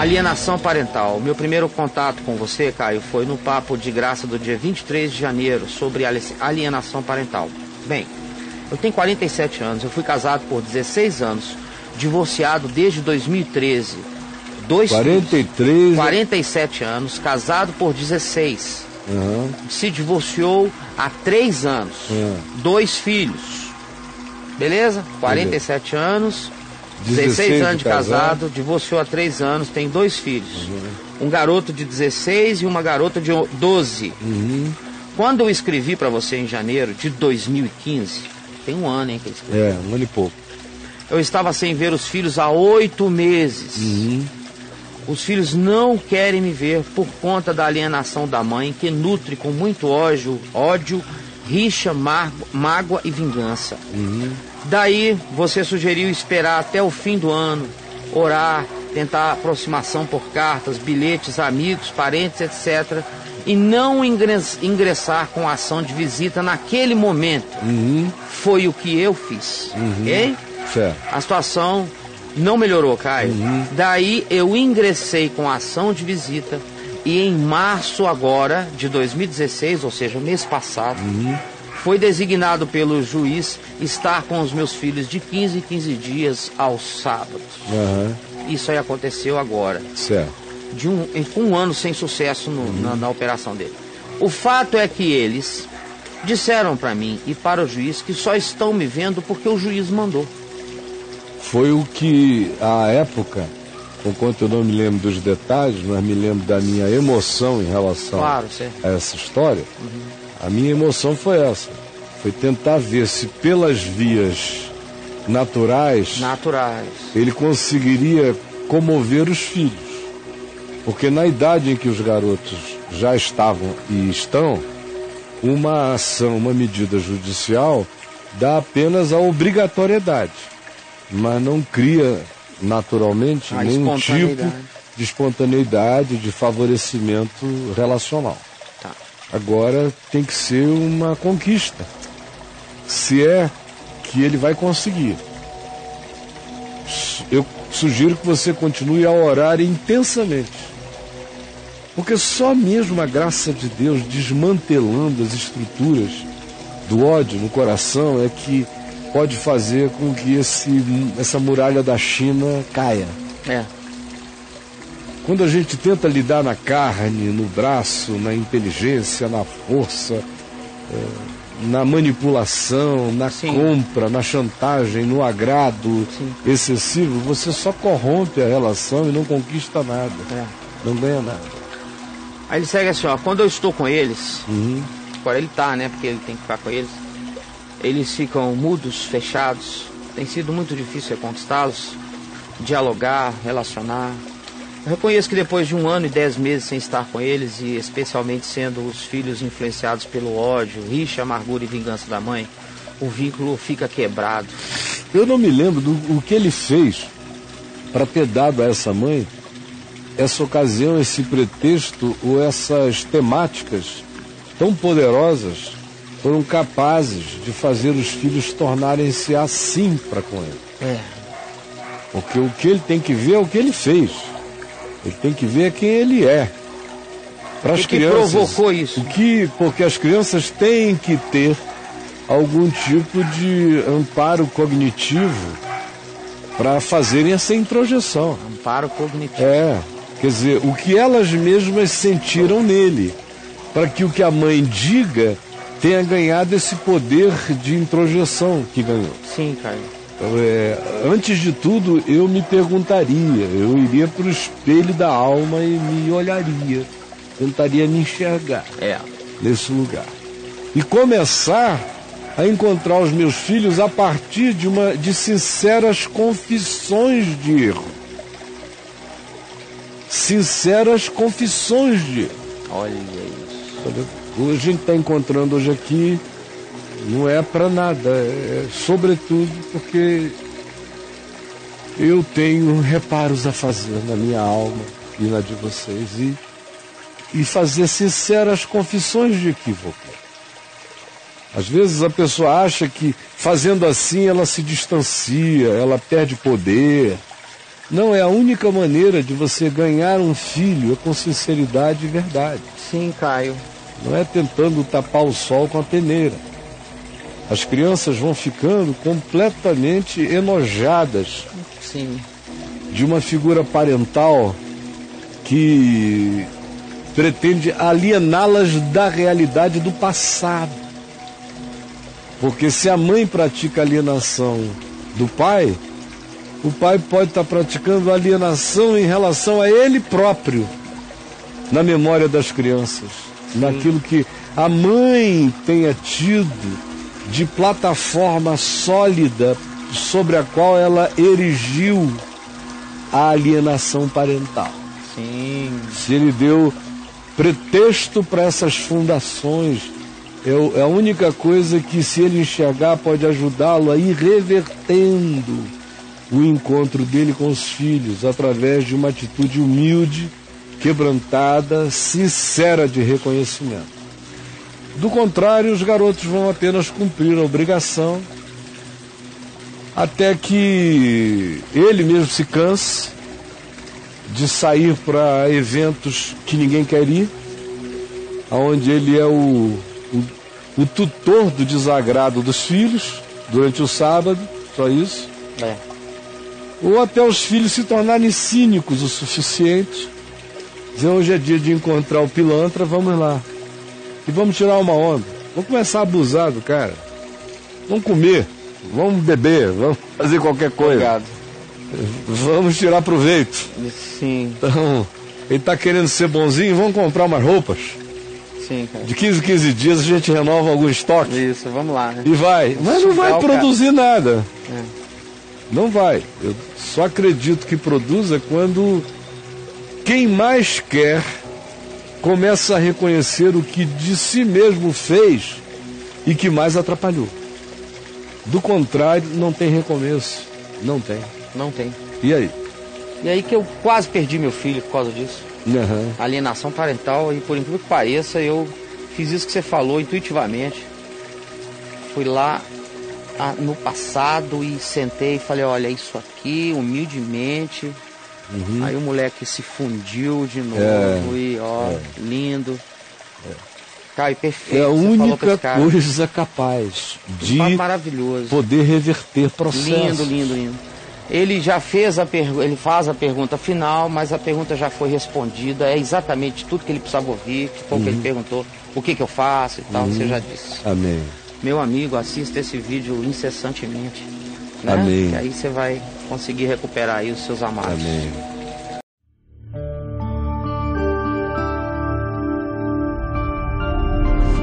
Alienação parental. Meu primeiro contato com você, Caio, foi no papo de graça do dia 23 de janeiro sobre alienação parental. Bem, eu tenho 47 anos, eu fui casado por 16 anos, divorciado desde 2013. Dois 43. Filhos, 47 anos, casado por 16. Uhum. Se divorciou há 3 anos. Uhum. Dois filhos. Beleza? 47 Beleza. anos, 16, 16 anos de casado, casado, divorciou há 3 anos, tem dois filhos. Uhum. Um garoto de 16 e uma garota de 12. Uhum. Quando eu escrevi para você em janeiro de 2015, tem um ano, hein, que eu escrevi. É, um ano e pouco. Eu estava sem ver os filhos há oito meses. Uhum. Os filhos não querem me ver por conta da alienação da mãe, que nutre com muito ódio, ódio rixa, mágoa e vingança. Uhum. Daí você sugeriu esperar até o fim do ano, orar, tentar aproximação por cartas, bilhetes, amigos, parentes, etc. E não ingressar com ação de visita naquele momento. Uhum. Foi o que eu fiz. Uhum. Ok? Certo. A situação não melhorou, Caio. Uhum. Daí eu ingressei com ação de visita e em março agora de 2016, ou seja, mês passado, uhum. Foi designado pelo juiz estar com os meus filhos de 15 em 15 dias aos sábados. Uhum. Isso aí aconteceu agora. Certo. De um, com um ano sem sucesso no, uhum. na, na operação dele. O fato é que eles disseram para mim e para o juiz que só estão me vendo porque o juiz mandou. Foi o que, à época, Enquanto eu não me lembro dos detalhes, mas me lembro da minha emoção em relação claro, a essa história, uhum. A minha emoção foi essa. Foi tentar ver se pelas vias naturais, naturais ele conseguiria comover os filhos. Porque na idade em que os garotos já estavam e estão, uma ação, uma medida judicial dá apenas a obrigatoriedade, mas não cria naturalmente a nenhum tipo de espontaneidade, de favorecimento relacional. Agora tem que ser uma conquista. Se é que ele vai conseguir. Eu sugiro que você continue a orar intensamente. Porque só mesmo a graça de Deus desmantelando as estruturas do ódio no coração é que pode fazer com que esse, essa muralha da China caia. É. Quando a gente tenta lidar na carne, no braço, na inteligência, na força, é, na manipulação, na Sim. compra, na chantagem, no agrado Sim. excessivo, você só corrompe a relação e não conquista nada. É. Não ganha nada. Aí ele segue assim, ó, quando eu estou com eles, uhum. agora ele tá, né? Porque ele tem que ficar com eles eles ficam mudos, fechados. Tem sido muito difícil reconquistá-los, dialogar, relacionar. Eu reconheço que depois de um ano e dez meses sem estar com eles, e especialmente sendo os filhos influenciados pelo ódio, rixa, amargura e vingança da mãe, o vínculo fica quebrado. Eu não me lembro do o que ele fez para ter dado a essa mãe essa ocasião, esse pretexto ou essas temáticas tão poderosas foram capazes de fazer os filhos tornarem-se assim para com ele. É. Porque o que ele tem que ver é o que ele fez. Ele tem que ver quem ele é. Para as crianças. Que provocou isso? O que, porque as crianças têm que ter algum tipo de amparo cognitivo para fazerem essa introjeção. Amparo cognitivo. É. Quer dizer, o que elas mesmas sentiram nele. Para que o que a mãe diga tenha ganhado esse poder de introjeção que ganhou. Sim, Caio. É, antes de tudo, eu me perguntaria, eu iria para o espelho da alma e me olharia, tentaria me enxergar é. nesse lugar. E começar a encontrar os meus filhos a partir de, uma, de sinceras confissões de erro. Sinceras confissões de erro. Olha isso. A gente está encontrando hoje aqui não é para nada, é sobretudo porque eu tenho reparos a fazer na minha alma e na de vocês e, e fazer sinceras confissões de equívoco. Às vezes a pessoa acha que fazendo assim ela se distancia, ela perde poder, Não, é a única maneira de você ganhar um filho é com sinceridade e verdade. Sim, Caio. Não é tentando tapar o sol com a peneira. As crianças vão ficando completamente enojadas Sim. de uma figura parental que pretende aliená-las da realidade do passado. Porque se a mãe pratica alienação do pai, o pai pode estar praticando alienação em relação a ele próprio, na memória das crianças, naquilo que a mãe tenha tido de plataforma sólida sobre a qual ela erigiu a alienação parental. Sim. Se ele deu pretexto para essas fundações, é, a única coisa que, se ele enxergar, pode ajudá-lo a ir revertendo o encontro dele com os filhos através de uma atitude humilde, quebrantada, sincera de reconhecimento. Do contrário, os garotos vão apenas cumprir a obrigação até que ele mesmo se canse de sair para eventos que ninguém quer ir, onde ele é o, o, o, tutor do desagrado dos filhos durante o sábado, só isso. É. Ou até os filhos se tornarem cínicos o suficiente. Dizer, hoje é dia de encontrar o pilantra, vamos lá e vamos tirar uma onda. Vamos começar a abusar do cara. Vamos comer, vamos beber, vamos fazer qualquer coisa. Obrigado. Vamos tirar proveito. Sim. Então, ele está querendo ser bonzinho, vamos comprar umas roupas. Sim, cara. De 15 em 15 dias a gente renova algum estoque. Isso, vamos lá. Né? E vai. Mas não vai produzir nada. É. Não vai. Eu só acredito que produza quando quem mais quer começa a reconhecer o que de si mesmo fez e que mais atrapalhou. Do contrário, não tem recomeço. Não tem. Não tem. E aí? E aí que eu quase perdi meu filho por causa disso. Uhum. Alienação parental, e por incrível que pareça, eu fiz isso que você falou intuitivamente. Fui lá no passado e sentei e falei, olha, isso aqui, humildemente, Uhum. Aí o moleque se fundiu de novo é, e ó, é. lindo. É. Caio, perfeito. É a única coisa capaz de maravilhoso. poder reverter processos. Lindo, lindo, lindo. Ele já fez a pergunta, ele faz a pergunta final, mas a pergunta já foi respondida. É exatamente tudo que ele precisava ouvir, que foi o que ele uhum. perguntou, o que, que eu faço e tal, uhum. você já disse. Amém. Meu amigo, assista esse vídeo incessantemente. Né? Amém. Que aí você vai conseguir recuperar aí os seus amados. Amém.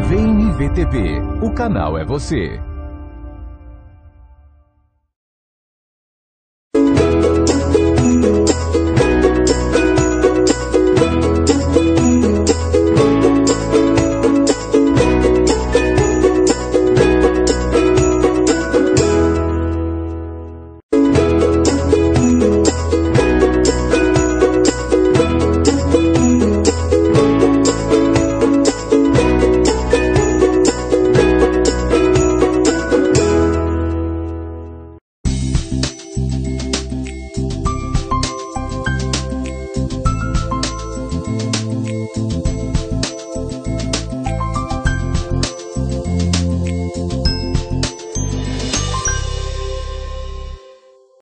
Vem IVTV, o canal é você.